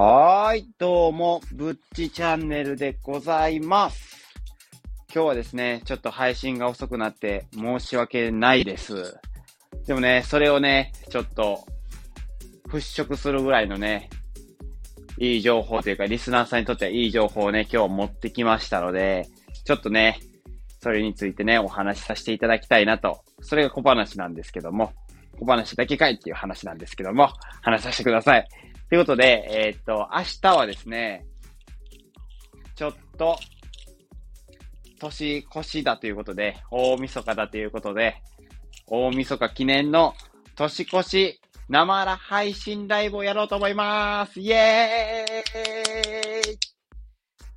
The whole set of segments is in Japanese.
はい、どうも、ぶっちチャンネルでございます。今日はですね、ちょっと配信が遅くなって申し訳ないです。でもね、それをね、ちょっと、払拭するぐらいのね、いい情報というか、リスナーさんにとってはいい情報をね、今日持ってきましたので、ちょっとね、それについてね、お話しさせていただきたいなと。それが小話なんですけども、小話だけかいっていう話なんですけども、話させてください。ということで、えーっと、明日はですね、ちょっと、年越しだということで、大晦日だということで、大晦日記念の年越し生ら配信ライブをやろうと思いますイエーイ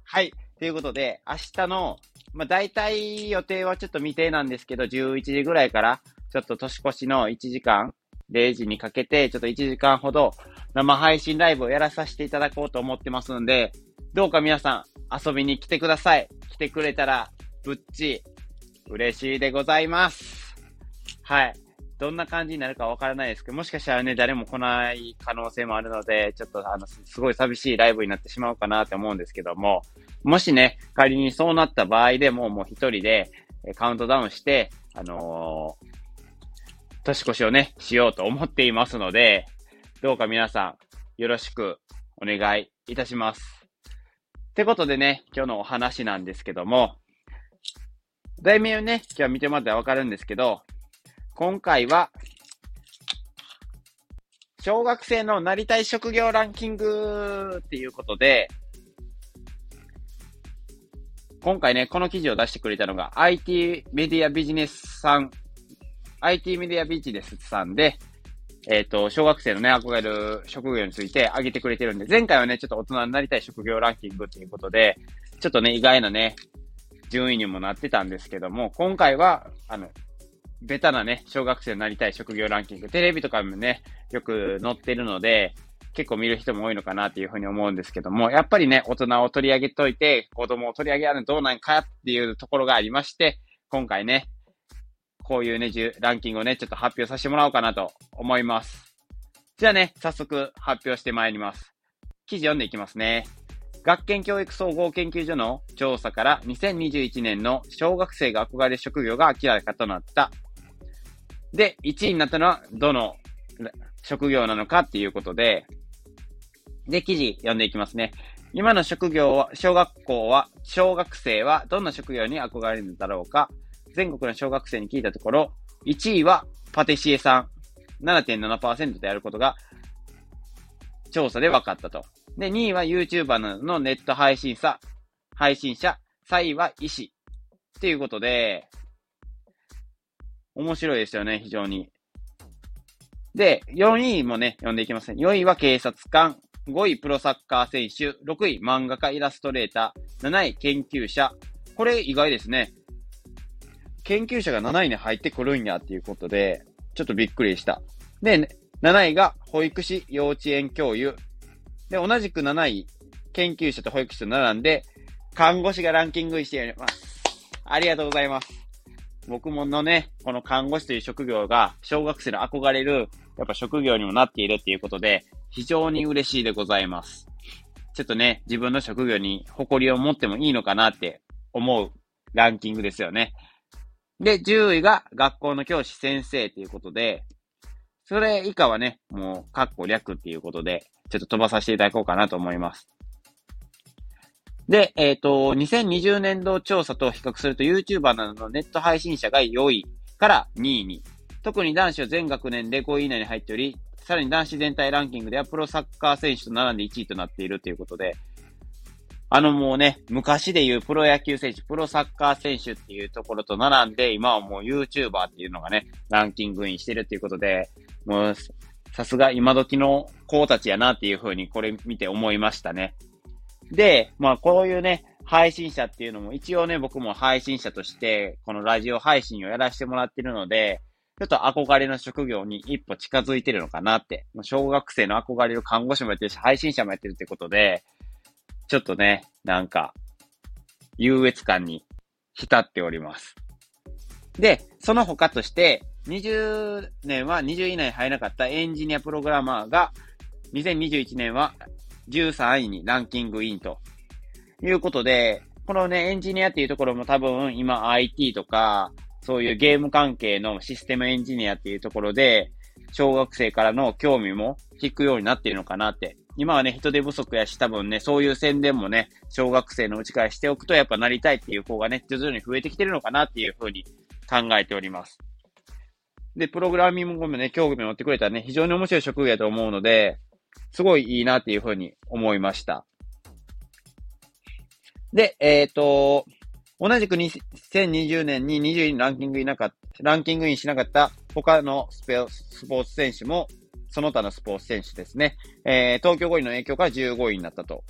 はい。ということで、明日の、まあ、大体予定はちょっと未定なんですけど、11時ぐらいから、ちょっと年越しの1時間、0時にかけて、ちょっと1時間ほど生配信ライブをやらさせていただこうと思ってますんで、どうか皆さん遊びに来てください。来てくれたら、ぶっち、嬉しいでございます。はい。どんな感じになるかわからないですけど、もしかしたらね、誰も来ない可能性もあるので、ちょっとあの、すごい寂しいライブになってしまうかなって思うんですけども、もしね、仮にそうなった場合でも、もう一人でカウントダウンして、あのー年越しをね、しようと思っていますので、どうか皆さん、よろしくお願いいたします。ってことでね、今日のお話なんですけども、題名をね、今日は見てもらったらわかるんですけど、今回は、小学生のなりたい職業ランキングっていうことで、今回ね、この記事を出してくれたのが IT メディアビジネスさん、IT メディアビジネスさんで、えっ、と、小学生のね、憧れる職業について挙げてくれてるんで、前回はね、ちょっと大人になりたい職業ランキングっていうことで、ちょっとね、意外なね、順位にもなってたんですけども、今回は、あの、ベタなね、小学生になりたい職業ランキング、テレビとかもね、よく載ってるので、結構見る人も多いのかなっていうふうに思うんですけども、やっぱりね、大人を取り上げといて、子供を取り上げるのどうなんかっていうところがありまして、今回ね、こういうね、ランキングをね、ちょっと発表させてもらおうかなと思います。じゃあね、早速発表してまいります。記事読んでいきますね。学研教育総合研究所の調査から2021年の小学生が憧れる職業が明らかとなった。で、1位になったのはどの職業なのかっていうことで、で、記事読んでいきますね。今の職業は、小学校は、小学生はどんな職業に憧れるのだろうか全国の小学生に聞いたところ、1位はパティシエさん、7.7%であることが、調査で分かったと。で、2位は YouTuber のネット配信者、配信者、3位は医師。っていうことで、面白いですよね、非常に。で、4位もね、読んでいきますね。4位は警察官、5位プロサッカー選手、6位漫画家イラストレーター、7位研究者。これ意外ですね。研究者が7位に入ってくるんやっていうことで、ちょっとびっくりした。で、7位が保育士、幼稚園教諭。で、同じく7位、研究者と保育士と並んで、看護師がランキングしております。ありがとうございます。僕ものね、この看護師という職業が小学生の憧れる、やっぱ職業にもなっているっていうことで、非常に嬉しいでございます。ちょっとね、自分の職業に誇りを持ってもいいのかなって思うランキングですよね。で、10位が学校の教師先生ということで、それ以下はね、もう、カッコ略っていうことで、ちょっと飛ばさせていただこうかなと思います。で、えっ、と、2020年度調査と比較すると YouTuber などのネット配信者が4位から2位に。特に男子は全学年で5位以内に入っており、さらに男子全体ランキングではプロサッカー選手と並んで1位となっているということで、あのもうね、昔でいうプロ野球選手、プロサッカー選手っていうところと並んで、今はもう YouTuber っていうのがね、ランキングインしてるっていうことで、もう、さすが今時の子たちやなっていうふうにこれ見て思いましたね。で、まあこういうね、配信者っていうのも一応ね、僕も配信者として、このラジオ配信をやらせてもらってるので、ちょっと憧れの職業に一歩近づいてるのかなって。小学生の憧れる看護師もやってるし、配信者もやってるってことで、ちょっとね、なんか、優越感に浸っております。で、その他として、20年は20位以内に入らなかったエンジニアプログラマーが、2021年は13位にランキングインということで、このね、エンジニアっていうところも多分今 IT とか、そういうゲーム関係のシステムエンジニアっていうところで、小学生からの興味も引くようになっているのかなって。今はね、人手不足やし、多分ね、そういう宣伝もね、小学生のうちからしておくと、やっぱなりたいっていう子がね、徐々に増えてきてるのかなっていうふうに考えております。で、プログラミングもね、興味を持ってくれたらね、非常に面白い職業だと思うので、すごいいいなっていうふうに思いました。で、えっ、ー、と、同じく2020年に20位にランキングいなかった、ランキングインしなかった他のスポーツ選手も、その他のスポーツ選手ですね。えー、東京五輪の影響から15位になったと。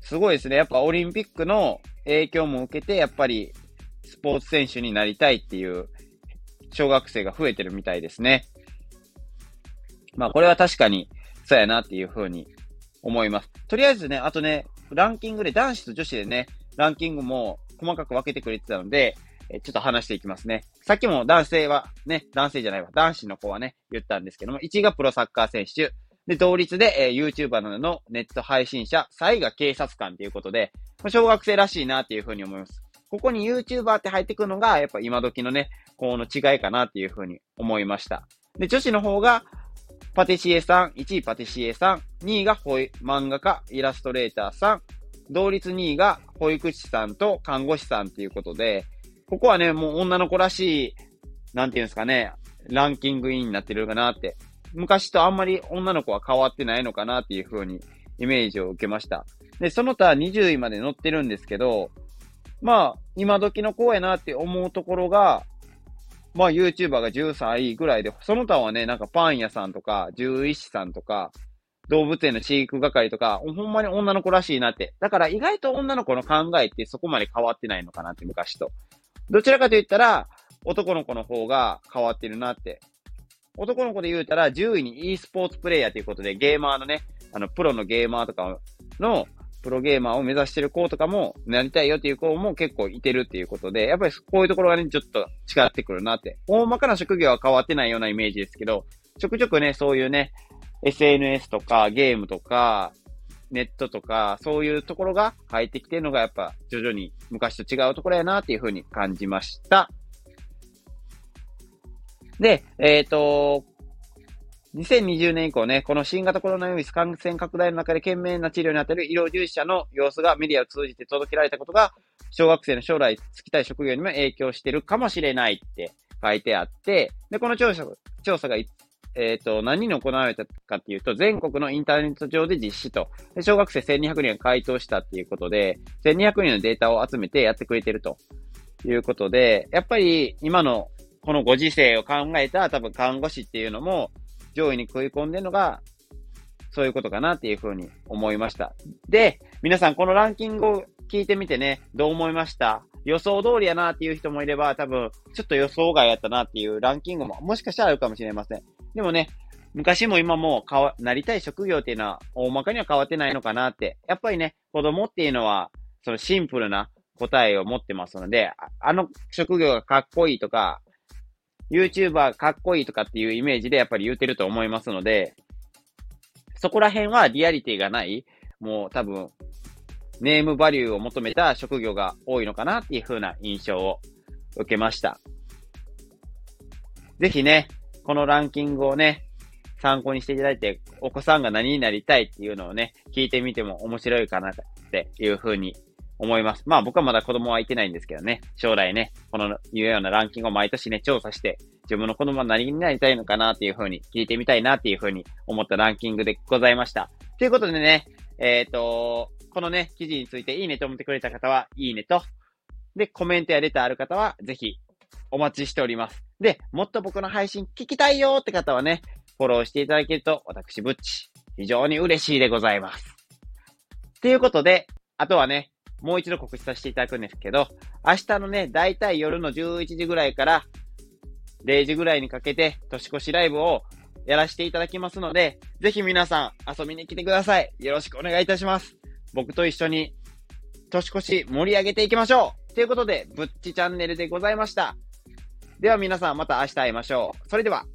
すごいですね。やっぱオリンピックの影響も受けて、やっぱりスポーツ選手になりたいっていう小学生が増えてるみたいですね。まあこれは確かにそうやなっていうふうに思います。とりあえずね、あとね、ランキングで男子と女子でね、ランキングも細かく分けてくれてたので、えちょっと話していきますね。さっきも男性は、ね、男性じゃないわ、男子の子はね、言ったんですけども、1位がプロサッカー選手、で、同率で、えー、YouTuber などのネット配信者、3位が警察官ということで、小学生らしいなっていうふうに思います。ここに YouTuber って入ってくるのが、やっぱ今時のね、この違いかなっていうふうに思いました。で、女子の方が、パティシエさん、1位パティシエさん、2位が保漫画家、イラストレーターさん、同率2位が保育士さんと看護師さんっていうことで、ここはね、もう女の子らしい、なんていうんですかね、ランキングインになってるかなって。昔とあんまり女の子は変わってないのかなっていう風にイメージを受けました。で、その他20位まで載ってるんですけど、まあ、今時の子やなって思うところが、まあ YouTuber が13位ぐらいで、その他はね、なんかパン屋さんとか、獣医師さんとか、動物園の飼育係とか、ほんまに女の子らしいなって。だから意外と女の子の考えってそこまで変わってないのかなって昔と。どちらかと言ったら、男の子の方が変わってるなって。男の子で言うたら、10位に e スポーツプレイヤーということで、ゲーマーのね、あの、プロのゲーマーとかの、プロゲーマーを目指してる子とかも、なりたいよっていう子も結構いてるっていうことで、やっぱりこういうところがね、ちょっと違ってくるなって。大まかな職業は変わってないようなイメージですけど、ちょくちょくね、そういうね、SNS とかゲームとか、ネットとか、そういうところが入ってきてるのがやっぱ徐々に昔と違うところやなっていうふうに感じました。で、えっ、ー、と、2020年以降ね、この新型コロナウイルス感染拡大の中で懸命な治療に当たる医療従事者の様子がメディアを通じて届けられたことが、小学生の将来就きたい職業にも影響してるかもしれないって書いてあって、で、この調査、調査がえっ、ー、と、何に行われたかっていうと、全国のインターネット上で実施と。で小学生1200人が回答したっていうことで、1200人のデータを集めてやってくれてるということで、やっぱり今のこのご時世を考えた多分看護師っていうのも上位に食い込んでるのが、そういうことかなっていうふうに思いました。で、皆さんこのランキングを聞いてみてね、どう思いました？予想通りやなっていう人もいれば、多分、ちょっと予想外やったなっていうランキングももしかしたらあるかもしれません。でもね、昔も今も変わ、なりたい職業っていうのは大まかには変わってないのかなって。やっぱりね、子供っていうのは、そのシンプルな答えを持ってますので、あの職業がかっこいいとか、YouTuber かっこいいとかっていうイメージでやっぱり言うてると思いますので、そこら辺はリアリティがない、もう多分、ネームバリューを求めた職業が多いのかなっていう風な印象を受けました。ぜひね、このランキングをね、参考にしていただいて、お子さんが何になりたいっていうのをね、聞いてみても面白いかなっていうふうに思います。まあ僕はまだ子供はいてないんですけどね、将来ね、このいうようなランキングを毎年ね、調査して、自分の子供は何になりたいのかなっていうふうに聞いてみたいなっていうふうに思ったランキングでございました。ということでね、えっ、ー、と、このね、記事についていいねと思ってくれた方は、いいねと、で、コメントやレターある方は、ぜひ、お待ちしております。で、もっと僕の配信聞きたいよって方はね、フォローしていただけると、私、ぶっち、非常に嬉しいでございます。ということで、あとはね、もう一度告知させていただくんですけど、明日のね、だいたい夜の11時ぐらいから0時ぐらいにかけて年越しライブをやらせていただきますので、ぜひ皆さん遊びに来てください。よろしくお願いいたします。僕と一緒に年越し盛り上げていきましょうということで、ぶっちチャンネルでございました。では皆さんまた明日会いましょう。それでは。